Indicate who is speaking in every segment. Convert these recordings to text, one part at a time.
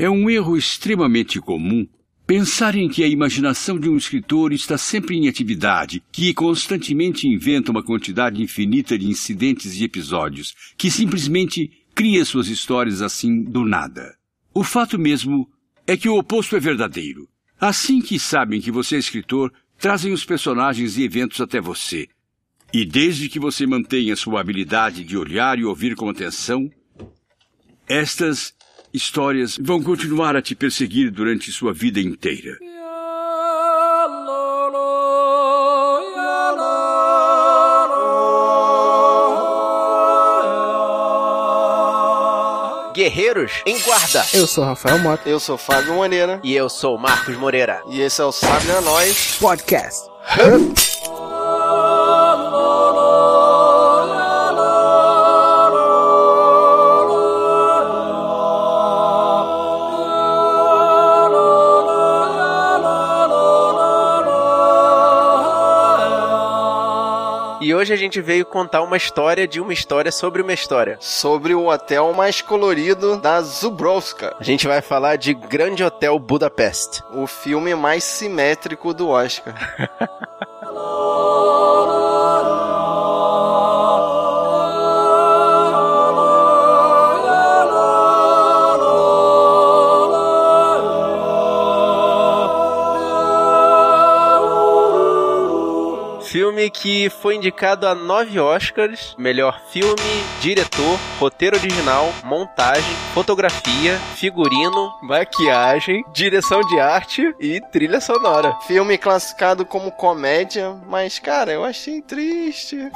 Speaker 1: É um erro extremamente comum pensar em que a imaginação de um escritor está sempre em atividade, que constantemente inventa uma quantidade infinita de incidentes e episódios, que simplesmente cria suas histórias assim do nada. O fato mesmo é que o oposto é verdadeiro. Assim que sabem que você é escritor, trazem os personagens e eventos até você. E desde que você mantenha sua habilidade de olhar e ouvir com atenção, estas histórias vão continuar a te perseguir durante sua vida inteira.
Speaker 2: Guerreiros em Guarda.
Speaker 3: Eu sou Rafael Mota.
Speaker 4: Eu sou Fábio Moreira.
Speaker 2: E eu sou Marcos Moreira.
Speaker 4: E esse é o Sabe a Nós
Speaker 3: Podcast.
Speaker 2: Hoje a gente veio contar uma história de uma história sobre uma história.
Speaker 4: Sobre o hotel mais colorido da Zubrowska.
Speaker 2: A gente vai falar de Grande Hotel Budapest.
Speaker 4: O filme mais simétrico do Oscar.
Speaker 2: Filme que foi indicado a nove Oscars: melhor filme, diretor, roteiro original, montagem, fotografia, figurino, maquiagem, direção de arte e trilha sonora.
Speaker 4: Filme classificado como comédia, mas cara, eu achei triste.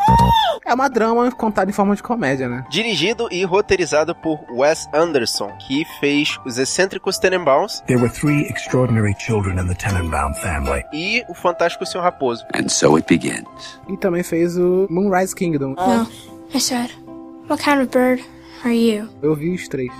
Speaker 3: É uma drama contada em forma de comédia, né?
Speaker 2: Dirigido e roteirizado por Wes Anderson, que fez Os Excêntricos Tenenbaums
Speaker 5: There were three extraordinary children in the Tenenbaum family.
Speaker 2: e O Fantástico Senhor Raposo.
Speaker 6: And so it begins.
Speaker 3: E também fez o Moonrise Kingdom.
Speaker 7: No. I said, What kind of bird are you?
Speaker 3: Eu vi os três.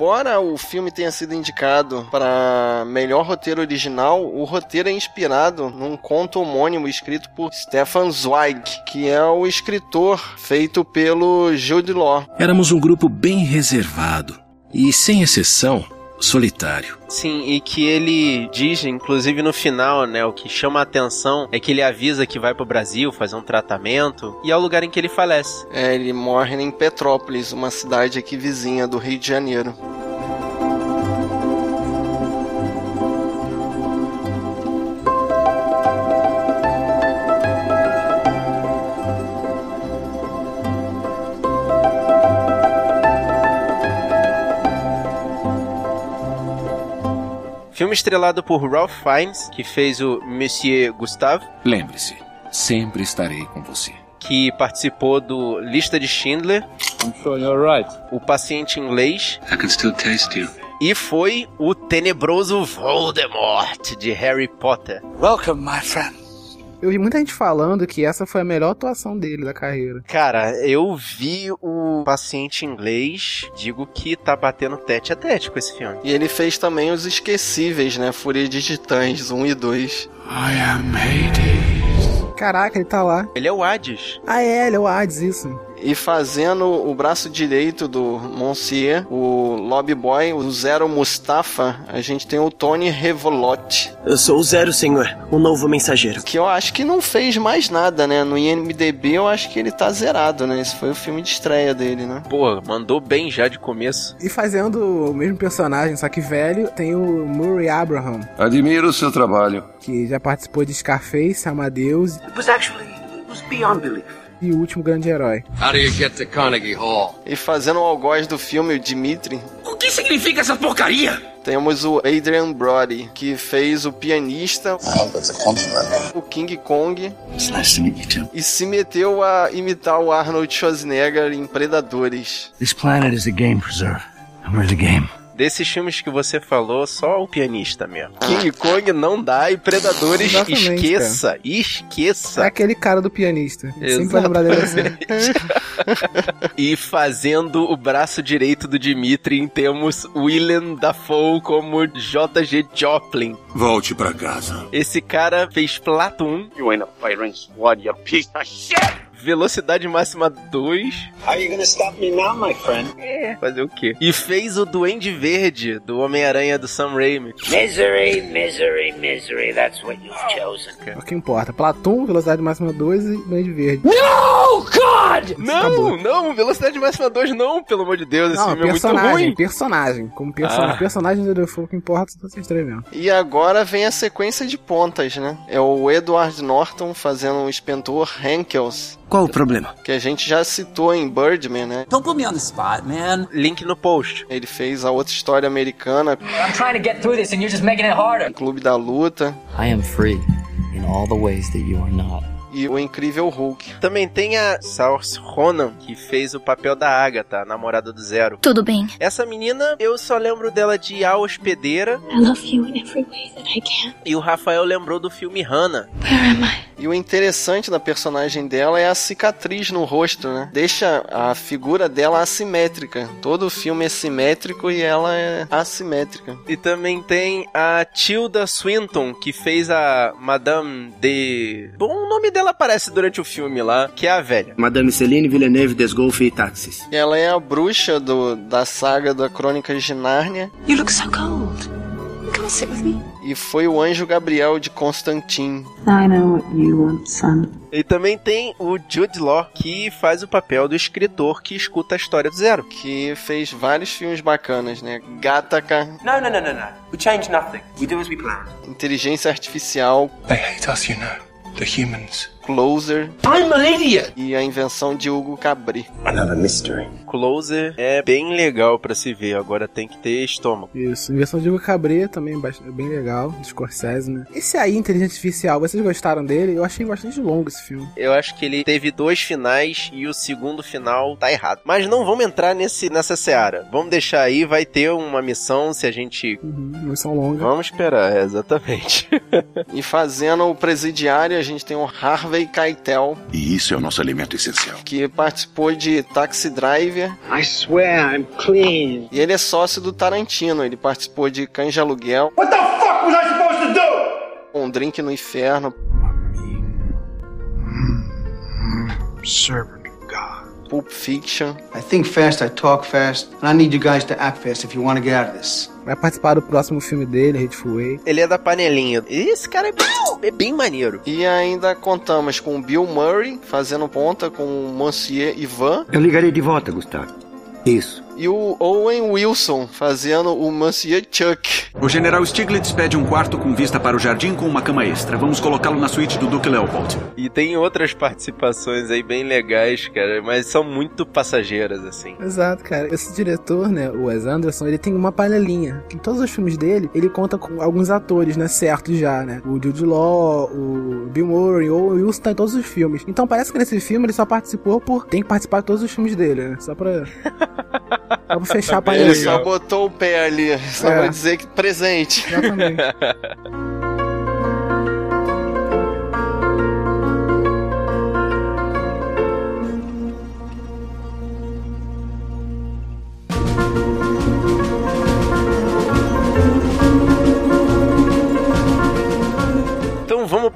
Speaker 4: Embora o filme tenha sido indicado para melhor roteiro original, o roteiro é inspirado num conto homônimo escrito por Stefan Zweig, que é o escritor feito pelo Jude Law.
Speaker 8: Éramos um grupo bem reservado e, sem exceção, solitário.
Speaker 2: Sim, e que ele diz, inclusive no final, né, o que chama a atenção é que ele avisa que vai pro Brasil fazer um tratamento e é o lugar em que ele falece.
Speaker 4: É, ele morre em Petrópolis, uma cidade aqui vizinha do Rio de Janeiro.
Speaker 2: Filme estrelado por Ralph Fiennes, que fez o Monsieur Gustave,
Speaker 8: Lembre-se, sempre estarei com você.
Speaker 2: que participou do Lista de Schindler,
Speaker 9: I'm sure you're right.
Speaker 2: O Paciente Inglês
Speaker 6: I can still taste you.
Speaker 2: e foi o tenebroso Voldemort de Harry Potter.
Speaker 6: Welcome, my friend.
Speaker 3: Eu vi muita gente falando que essa foi a melhor atuação dele da carreira.
Speaker 2: Cara, eu vi o Paciente Inglês, digo que tá batendo tete a tete com esse filme.
Speaker 4: E ele fez também os esquecíveis, né? Fúria de Titãs 1 e 2.
Speaker 6: I am Hades.
Speaker 3: Caraca, ele tá lá.
Speaker 2: Ele é o Hades.
Speaker 3: Ah, é, ele é o Hades, isso.
Speaker 4: E fazendo o braço direito do Monsieur, o Lobby Boy, o Zero Mustafa, a gente tem o Tony Revolote,
Speaker 10: Eu sou o Zero, senhor, o novo mensageiro.
Speaker 4: que eu acho que não fez mais nada, né? No IMDB eu acho que ele tá zerado, né? Esse foi o filme de estreia dele, né?
Speaker 2: Pô, mandou bem já de começo.
Speaker 3: E fazendo o mesmo personagem, só que velho, tem o Murray Abraham,
Speaker 6: Admiro o seu trabalho.
Speaker 3: que já participou de Scarface, Amadeus
Speaker 10: It was actually, it was beyond belief.
Speaker 3: E o último grande herói.
Speaker 6: How do you get to Carnegie Hall?
Speaker 4: E fazendo o algoz do filme, o Dimitri,
Speaker 6: O que significa essa porcaria?
Speaker 4: temos o Adrian Brody, que fez o pianista,
Speaker 6: Oh,
Speaker 4: o King Kong,
Speaker 6: nice
Speaker 4: e se meteu a imitar o Arnold Schwarzenegger em Predadores.
Speaker 5: This planet is a game preserve, and we're the game.
Speaker 2: Desses filmes que você falou, só o pianista mesmo. King Kong não dá e Predadores
Speaker 3: Exatamente,
Speaker 2: esqueça,
Speaker 3: É
Speaker 2: esqueça.
Speaker 3: aquele cara do pianista. Sempre vai lembrar dele assim.
Speaker 2: E fazendo o braço direito do Dimitri, temos Willem Dafoe como JG Joplin.
Speaker 1: Volte pra casa.
Speaker 2: Esse cara fez Platoon,
Speaker 6: You ain't a firing squad, you piece of shit!
Speaker 2: Velocidade Máxima 2,
Speaker 10: How are you gonna stop me now, my friend?
Speaker 2: é, fazer o quê? E fez o Duende Verde, do Homem-Aranha do Sam Raimi.
Speaker 6: Misery, misery, misery, that's what you've chosen.
Speaker 3: É o que importa. Platum, velocidade máxima 2 e Duende Verde.
Speaker 6: Oh, God!
Speaker 2: Não,
Speaker 3: Acabou.
Speaker 2: não, Velocidade Máxima 2 não, pelo amor de Deus, esse
Speaker 3: Não,
Speaker 2: filme é muito
Speaker 3: personagem,
Speaker 2: ruim.
Speaker 3: personagem. Como personagem.
Speaker 2: Ah.
Speaker 3: Personagem do Defoe que importa são vocês três mesmo.
Speaker 4: E agora vem a sequência de pontas, né? É o Edward Norton fazendo o inspetor Hankels,
Speaker 8: Qual o problema?
Speaker 4: que a gente já citou em Birdman, né?
Speaker 9: Don't put me on the spot, man.
Speaker 2: Link no post.
Speaker 4: Ele fez a outra história americana,
Speaker 9: I'm trying to get through this and you're just making it harder.
Speaker 4: Clube da Luta
Speaker 11: I am free in all the ways that you are not.
Speaker 4: E o Incrível Hulk.
Speaker 2: Também tem a Saoirse Ronan, que fez o papel da Agatha, a namorada do Zero.
Speaker 7: Tudo bem.
Speaker 2: Essa menina, eu só lembro dela de A Hospedeira,
Speaker 7: I love you in every way that I can.
Speaker 2: e o Rafael lembrou do filme Hannah.
Speaker 7: Where am I?
Speaker 4: E o interessante da personagem dela é a cicatriz no rosto, né? Deixa a figura dela assimétrica. Todo o filme é simétrico e ela é assimétrica.
Speaker 2: E também tem a Tilda Swinton, que fez a Madame de... Bom, o nome dela aparece durante o filme lá, que é a velha.
Speaker 8: Madame Celine Villeneuve Desgolfe e Taxis.
Speaker 4: Ela é a bruxa do, da saga da Crônicas de Nárnia
Speaker 7: You look so cold. Come sit with me.
Speaker 4: E foi o anjo Gabriel de Constantine.
Speaker 7: I know what you want, son.
Speaker 2: E também tem o Jude Law, que faz o papel do escritor que escuta a história do Zero.
Speaker 4: Que fez vários filmes bacanas, né? Gataca,
Speaker 10: No, no, no, no, no. We change nothing. We do as we planned.
Speaker 4: Inteligência Artificial,
Speaker 5: They hate us, you know. The humans.
Speaker 4: Closer
Speaker 6: I'm an idiot!
Speaker 4: e a invenção de Hugo Cabri.
Speaker 10: Another mystery.
Speaker 2: Closer é bem legal pra se ver, agora tem que ter estômago.
Speaker 3: Isso. Inversão de Hugo Cabret também é é bem legal. Do Scorsese, né? Esse aí, Inteligência Artificial, vocês gostaram dele? Eu achei bastante longo esse filme.
Speaker 2: Eu acho que ele teve dois finais e o segundo final tá errado. Mas não vamos entrar nesse, nessa seara. Vamos deixar aí, vai ter uma missão se a gente.
Speaker 3: Uhum, não são longas.
Speaker 2: Vamos esperar, é, exatamente.
Speaker 4: E fazendo o presidiário, a gente tem o Harvey Keitel,
Speaker 1: E isso é o nosso alimento essencial.
Speaker 4: que participou de Taxi Driver.
Speaker 10: I swear I'm clean.
Speaker 4: E ele é sócio do Tarantino. Ele participou de Cães de Aluguel,
Speaker 6: What the fuck was I supposed to do?
Speaker 4: Um Drink no Inferno,
Speaker 5: Servant of God.
Speaker 4: Pulp Fiction.
Speaker 12: I think fast, I talk fast, and I need you guys to act fast if you want to get out of this.
Speaker 3: Vai participar do próximo filme dele, Hateful Way.
Speaker 2: Ele é da panelinha. E esse cara é bem, é bem maneiro.
Speaker 4: E ainda contamos com o Bill Murray fazendo ponta com o Monsieur Ivan
Speaker 13: Eu ligarei de volta, Gustavo. Isso.
Speaker 4: e o Owen Wilson fazendo o Monsieur Chuck.
Speaker 14: O general Stiglitz pede um quarto com vista para o jardim com uma cama extra. Vamos colocá-lo na suíte do Duque Leopold.
Speaker 2: E tem outras participações aí bem legais, cara, mas são muito passageiras, assim.
Speaker 3: Exato, cara. Esse diretor, né, o Wes Anderson, ele tem uma panelinha. Em todos os filmes dele, ele conta com alguns atores, né, certos já, né? O Jude Law, o Bill Murray, ou o Wilson tá em todos os filmes. Então parece que nesse filme ele só participou por... Tem que participar de todos os filmes dele, né? Só pra... só pra fechar a panelinha.
Speaker 4: Ele só botou o pé ali, só
Speaker 3: É.
Speaker 4: pra dizer que presente.
Speaker 3: Exatamente.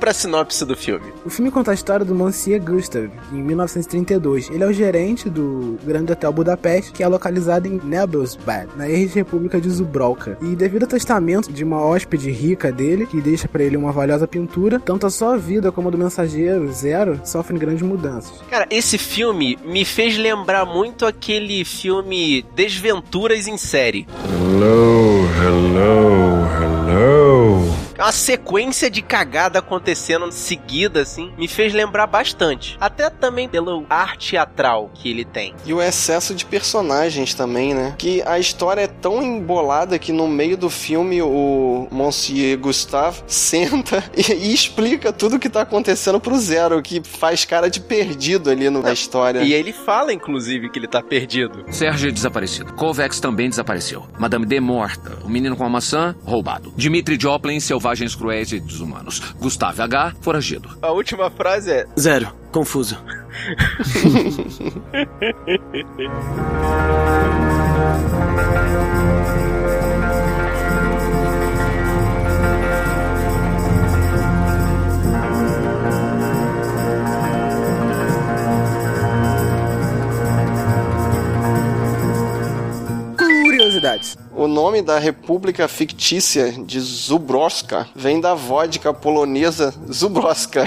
Speaker 2: pra sinopse do filme.
Speaker 3: O filme conta a história do Monsieur Gustav, em 1932. Ele é o gerente do Grande Hotel Budapeste, que é localizado em Nebelsbad, na ex-república de Zubrowka. E devido ao testamento de uma hóspede rica dele, que deixa pra ele uma valiosa pintura, tanto a sua vida como a do mensageiro, Zero, sofrem grandes mudanças.
Speaker 2: Cara, esse filme me fez lembrar muito aquele filme Desventuras em Série.
Speaker 5: Hello, hello, hello.
Speaker 2: Uma sequência de cagada acontecendo seguida, assim, me fez lembrar bastante. Até também pelo ar teatral que ele tem.
Speaker 4: E o excesso de personagens também, né? Que a história é tão embolada que no meio do filme o Monsieur Gustave senta e, e explica tudo o que tá acontecendo pro Zero, que faz cara de perdido ali no, na história.
Speaker 2: E ele fala, inclusive, que ele tá perdido.
Speaker 15: Sérgio é desaparecido. Kovacs também desapareceu. Madame D morta. O menino com a maçã, roubado. Dimitri Joplin, selvagens cruéis e desumanos. Gustave H, foragido.
Speaker 2: A última frase é...
Speaker 8: Zero. Confuso.
Speaker 3: Curiosidades.
Speaker 4: O nome da república fictícia de Zubrowska vem da vodka polonesa Zubrowska.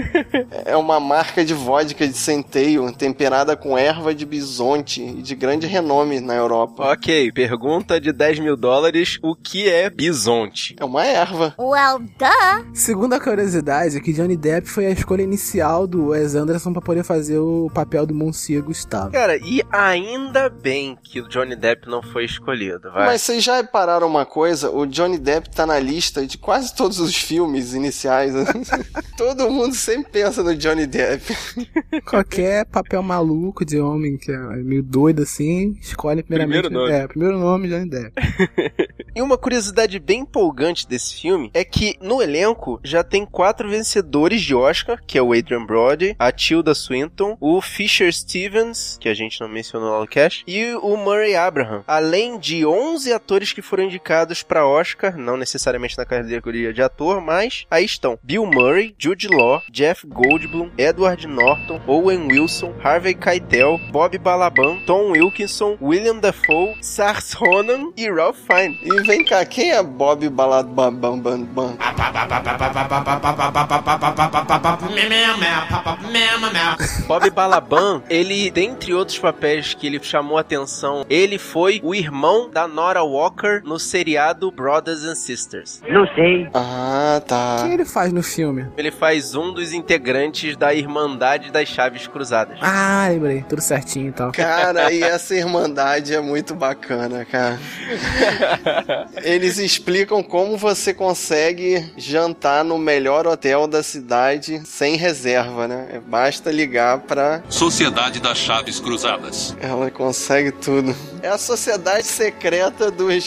Speaker 4: é uma marca de vodka de centeio temperada com erva de bisonte e de grande renome na Europa.
Speaker 2: Ok, pergunta de 10 mil dólares: o que é bisonte?
Speaker 4: É uma erva.
Speaker 7: Well, duh.
Speaker 3: Segunda curiosidade é que Johnny Depp foi a escolha inicial do Wes Anderson pra poder fazer o papel do Monsieur Gustavo.
Speaker 2: Cara, e ainda bem que o Johnny Depp não foi escolhido, vai.
Speaker 4: Mas vocês já repararam uma coisa? O Johnny Depp tá na lista de quase todos os filmes iniciais. Todo mundo sempre pensa no Johnny Depp.
Speaker 3: Qualquer papel maluco de homem que é meio doido assim, escolhe primeiramente.
Speaker 2: Primeiro nome.
Speaker 3: É, primeiro nome Johnny Depp.
Speaker 2: E uma curiosidade bem empolgante desse filme é que no elenco já tem quatro vencedores de Oscar, que é o Adrian Brody, a Tilda Swinton, o Fisher Stevens, que a gente não mencionou lá no cast, e o Murray Abraham, além de 11 atores que foram indicados para Oscar, não necessariamente na categoria de ator, mas aí estão Bill Murray, Jude Law, Jeff Goldblum, Edward Norton, Owen Wilson, Harvey Keitel, Bob Balaban, Tom Wilkinson, William Dafoe, Sars Ronan e Ralph Fiennes.
Speaker 4: E vem cá, quem é Bob Balabam?
Speaker 2: Bob Balaban, ele, dentre outros papéis que ele chamou atenção, ele foi o irmão da Nora Walker no seriado Brothers and Sisters.
Speaker 10: Não sei.
Speaker 4: Ah, tá.
Speaker 3: O que ele faz no filme?
Speaker 2: Ele faz um dos integrantes da Irmandade das Chaves Cruzadas.
Speaker 3: Ah, lembrei. Tudo certinho e tal.
Speaker 4: Cara, e essa irmandade é muito bacana, cara. Eles explicam como você consegue jantar no melhor hotel da cidade sem reserva, né? Basta ligar pra.
Speaker 1: Sociedade das Chaves Cruzadas.
Speaker 4: Ela consegue tudo. É a sociedade secreta dos,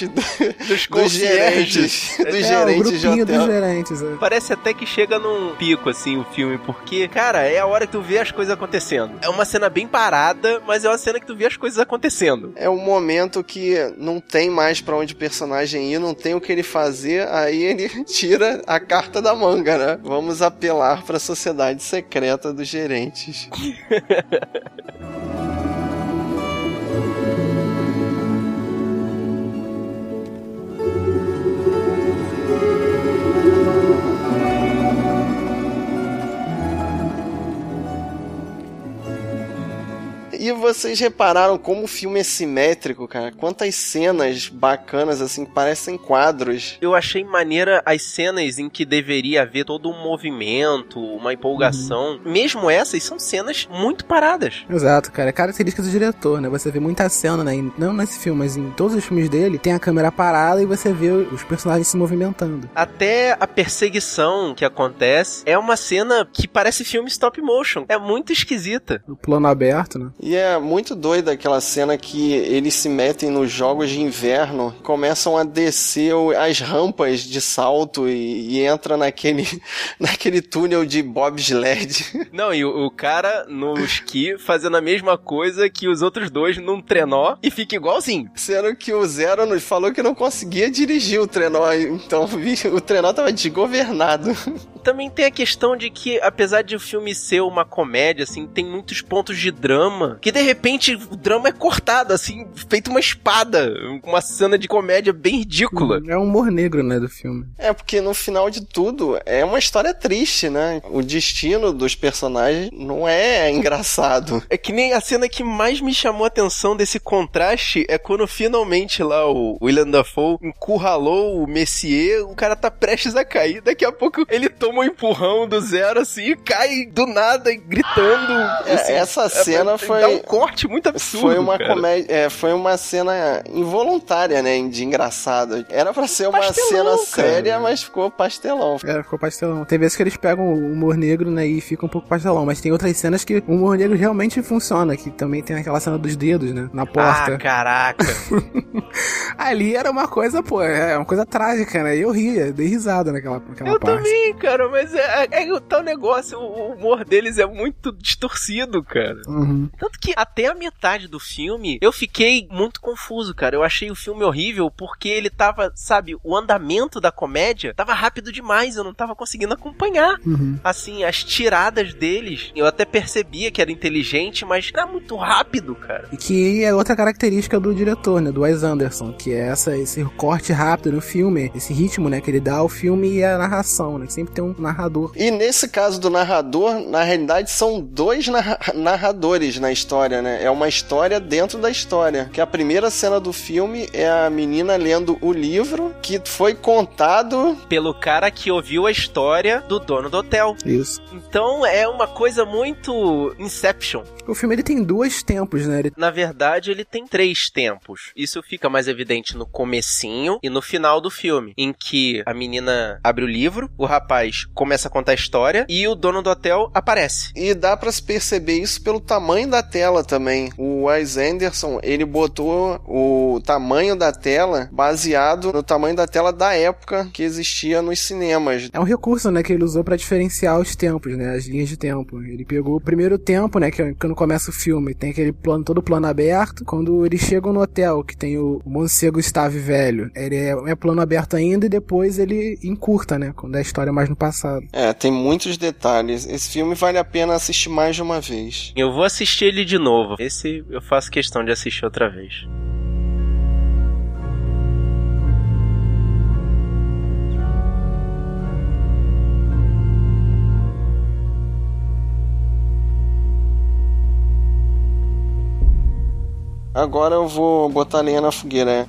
Speaker 4: dos,
Speaker 2: concierges.
Speaker 4: gerentes. Dos
Speaker 3: É,
Speaker 4: gerentes de
Speaker 3: grupinho
Speaker 4: hotel.
Speaker 3: dos gerentes. é.
Speaker 2: Parece até que chega num pico, assim, o filme, porque, cara, é a hora que tu vê as coisas acontecendo. É uma cena bem parada, mas é uma cena que tu vê as coisas acontecendo.
Speaker 4: É um momento que não tem mais pra onde o personagem ir, não tem o que ele fazer, aí ele tira a carta da manga, né? Vamos apelar pra sociedade secreta dos gerentes. E vocês repararam como o filme é simétrico, cara? Quantas cenas bacanas, assim, parecem quadros.
Speaker 2: Eu achei maneira as cenas em que deveria haver todo um movimento, uma empolgação. Mesmo essas são cenas muito paradas.
Speaker 3: Exato, cara. É característica do diretor, né? Você vê muita cena, né? Não nesse filme, mas em todos os filmes dele, tem a câmera parada e você vê os personagens se movimentando.
Speaker 2: Até a perseguição que acontece é uma cena que parece filme stop motion. É muito esquisita.
Speaker 3: O plano aberto, né?
Speaker 4: E é muito doida aquela cena que eles se metem nos jogos de inverno, começam a descer as rampas de salto e, e entra naquele, naquele túnel de bobsled.
Speaker 2: Não, e o, o cara no esqui fazendo a mesma coisa que os outros dois num trenó e fica igualzinho.
Speaker 4: Sendo que o Zero nos falou que não conseguia dirigir o trenó, então o trenó tava desgovernado.
Speaker 2: Também tem a questão de que, apesar de o filme ser uma comédia, assim, tem muitos pontos de drama, que de repente o drama é cortado, assim, feito uma espada, uma cena de comédia bem ridícula.
Speaker 3: É o humor negro, né, do filme.
Speaker 4: É, porque no final de tudo é uma história triste, né? O destino dos personagens não é engraçado.
Speaker 2: É que nem a cena que mais me chamou a atenção desse contraste é quando finalmente lá o William Dafoe encurralou o Messier, o cara tá prestes a cair, daqui a pouco ele toma um empurrão do zero assim e cai do nada gritando.
Speaker 4: É,
Speaker 2: assim,
Speaker 4: essa cena
Speaker 2: é,
Speaker 4: foi
Speaker 2: dá um corte muito absurdo.
Speaker 4: Foi uma
Speaker 2: cara.
Speaker 4: comédia, é, foi uma cena involuntária, né, de engraçado. Era pra ser uma
Speaker 2: Pastelão,
Speaker 4: cena
Speaker 2: cara.
Speaker 4: séria, mas ficou pastelão.
Speaker 3: É, ficou pastelão. Tem vezes que eles pegam o humor negro, né, e fica um pouco pastelão, mas tem outras cenas que o humor negro realmente funciona, que também tem aquela cena dos dedos, né, na porta.
Speaker 2: Ah, caraca.
Speaker 3: Ali era uma coisa, pô, é uma coisa trágica, né, e eu ria, dei risada naquela, naquela
Speaker 2: Eu
Speaker 3: parte.
Speaker 2: também, cara, mas é, é, é o tal negócio, o, o humor deles é muito distorcido, cara.
Speaker 3: Uhum.
Speaker 2: Tanto que até a metade do filme eu fiquei muito confuso, cara. Eu achei o filme horrível porque ele tava, sabe, o andamento da comédia tava rápido demais, eu não tava conseguindo acompanhar.
Speaker 3: Uhum.
Speaker 2: Assim, as tiradas deles, eu até percebia que era inteligente, mas era muito rápido, cara.
Speaker 3: E que é outra característica do diretor, né, do Wes Anderson, que é essa, esse corte rápido no filme, esse ritmo, né, que ele dá ao filme e a narração, né, que sempre tem um narrador.
Speaker 4: E nesse caso do narrador, na realidade são dois narra- narradores na história, né? É uma história dentro da história. Que a primeira cena do filme é a menina lendo o livro que foi contado
Speaker 2: Pelo cara que ouviu a história do dono do hotel.
Speaker 3: Isso.
Speaker 2: Então é uma coisa muito Inception.
Speaker 3: O filme ele tem dois tempos, né? Ele...
Speaker 2: Na verdade, ele tem três tempos. Isso fica mais evidente no comecinho e no final do filme, em que a menina abre o livro, o rapaz começa a contar a história e o dono do hotel aparece.
Speaker 4: E dá pra se perceber isso pelo tamanho da tela também. O Wes Anderson, ele botou o tamanho da tela baseado no tamanho da tela da época que existia nos cinemas.
Speaker 3: É um recurso, né, que ele usou pra diferenciar os tempos, né, as linhas de tempo. Ele pegou o primeiro tempo, né, que é quando começa o filme, tem aquele plano, todo plano aberto. Quando eles chegam no hotel, que tem o Monse Gustave velho, ele é, é plano aberto ainda e depois ele encurta, né, quando é a história mais no passado.
Speaker 4: É, tem muitos detalhes. Esse filme vale a pena assistir mais de uma vez.
Speaker 2: Eu vou assistir ele de novo. Esse eu faço questão de assistir outra vez.
Speaker 4: Agora eu vou botar lenha na fogueira.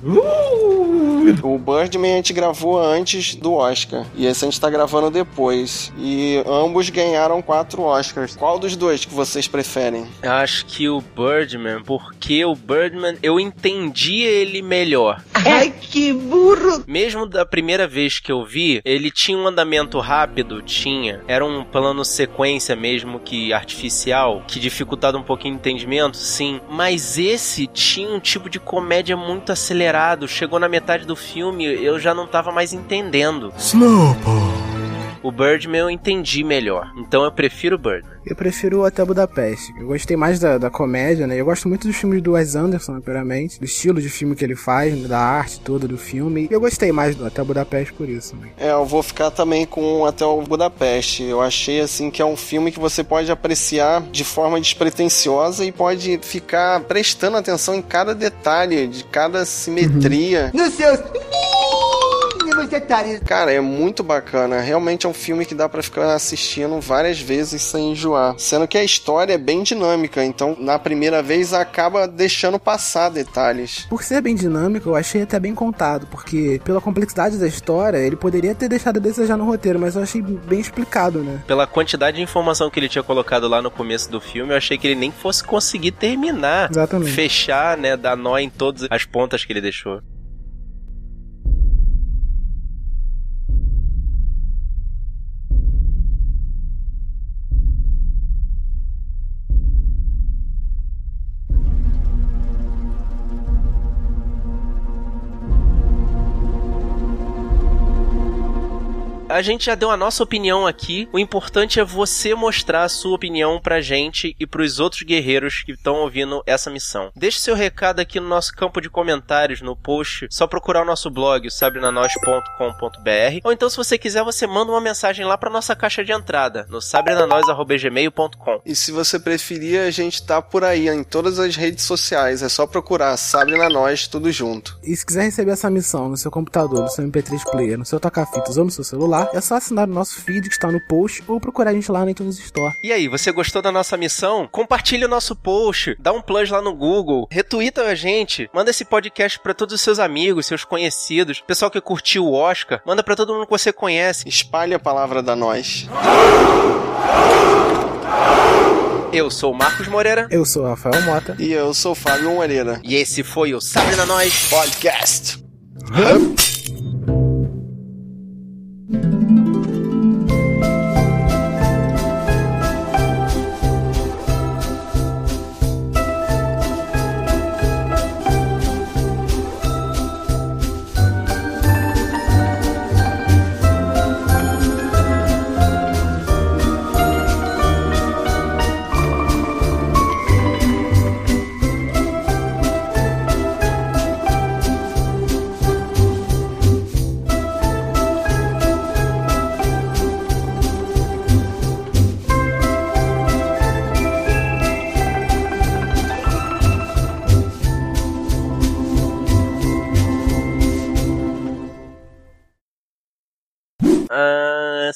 Speaker 4: O Birdman a gente gravou antes do Oscar. E esse a gente tá gravando depois. E ambos ganharam quatro Oscars. Qual dos dois que vocês preferem?
Speaker 2: Eu acho que o Birdman, porque o Birdman eu entendi ele melhor.
Speaker 10: Ai, que burro!
Speaker 2: Mesmo da primeira vez que eu vi, ele tinha um andamento rápido, tinha. Era um plano sequência mesmo que artificial, que dificultava um pouquinho o entendimento, sim. Mas esse tinha um tipo de comédia muito acelerado. Chegou na metade do filme, eu já não tava mais entendendo.
Speaker 5: Snowball.
Speaker 2: O Birdman eu entendi melhor. Então eu prefiro o Birdman.
Speaker 3: Eu prefiro o Hotel Budapeste. Eu gostei mais da, da comédia, né? Eu gosto muito dos filmes do Wes Anderson, primeiramente. Do estilo de filme que ele faz, da arte toda do filme. E eu gostei mais do Hotel Budapeste por isso. Né?
Speaker 4: É, eu vou ficar também com Até o Budapeste. Eu achei assim que é um filme que você pode apreciar de forma despretensiosa e pode ficar prestando atenção em cada detalhe, de cada simetria.
Speaker 10: Nos seus detalhes.
Speaker 4: Cara, é muito bacana. Realmente é um filme que dá pra ficar assistindo várias vezes sem enjoar. Sendo que a história é bem dinâmica, então na primeira vez acaba deixando passar detalhes.
Speaker 3: Por ser bem dinâmico, eu achei até bem contado, porque pela complexidade da história, ele poderia ter deixado a desejar no roteiro, mas eu achei bem explicado, né?
Speaker 2: Pela quantidade de informação que ele tinha colocado lá no começo do filme, eu achei que ele nem fosse conseguir terminar.
Speaker 3: Exatamente.
Speaker 2: Fechar, né? Dar nó em todas as pontas que ele deixou. A gente já deu a nossa opinião aqui. O importante é você mostrar a sua opinião pra gente e pros outros guerreiros que estão ouvindo essa missão. Deixe seu recado aqui no nosso campo de comentários, no post. Só procurar o nosso blog, sabrenanois.com.br. Ou então, se você quiser, você manda uma mensagem lá pra nossa caixa de entrada, no sabrenanois.gmail.com.
Speaker 4: E se você preferir, a gente tá por aí em todas as redes sociais. É só procurar Sabre na Nós, tudo junto.
Speaker 3: E se quiser receber essa missão no seu computador, no seu MP3 player, no seu toca-fitas ou no seu celular, é só assinar o nosso feed que está no post ou procurar a gente lá na iTunes Store.
Speaker 2: E aí, você gostou da nossa missão? Compartilhe o nosso post, dá um plus lá no Google, retuita a gente, manda esse podcast para todos os seus amigos, seus conhecidos, pessoal que curtiu o Oscar, manda para todo mundo que você conhece.
Speaker 4: Espalhe a palavra da nós.
Speaker 2: Eu sou o Marcos Moreira.
Speaker 3: Eu sou o Rafael Mota.
Speaker 4: E eu sou o Fábio Moreira.
Speaker 2: E esse foi o Sabre na Nós
Speaker 4: Podcast.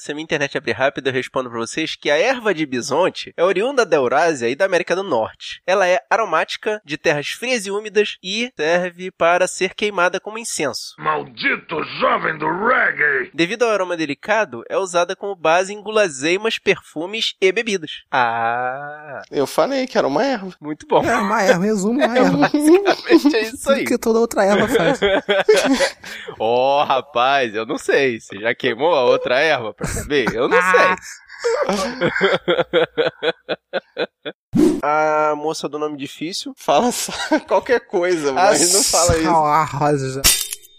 Speaker 2: Se a minha internet abrir rápido, eu respondo pra vocês que a erva de bisonte é oriunda da Eurásia e da América do Norte. Ela é aromática, de terras frias e úmidas e serve para ser queimada como incenso.
Speaker 16: Maldito jovem do reggae!
Speaker 2: Devido ao aroma delicado, é usada como base em guloseimas, perfumes e bebidas. Ah,
Speaker 4: Eu falei que era uma erva.
Speaker 2: muito bom.
Speaker 3: É uma erva, resumo, uma erva.
Speaker 2: Basicamente é isso aí.
Speaker 3: Que toda outra erva faz.
Speaker 2: Ó, rapaz, eu não sei. Você já queimou a outra erva pra saber? Eu não sei. A moça do nome difícil.
Speaker 4: Fala só qualquer coisa, mas não fala isso.
Speaker 3: Ah, rosa.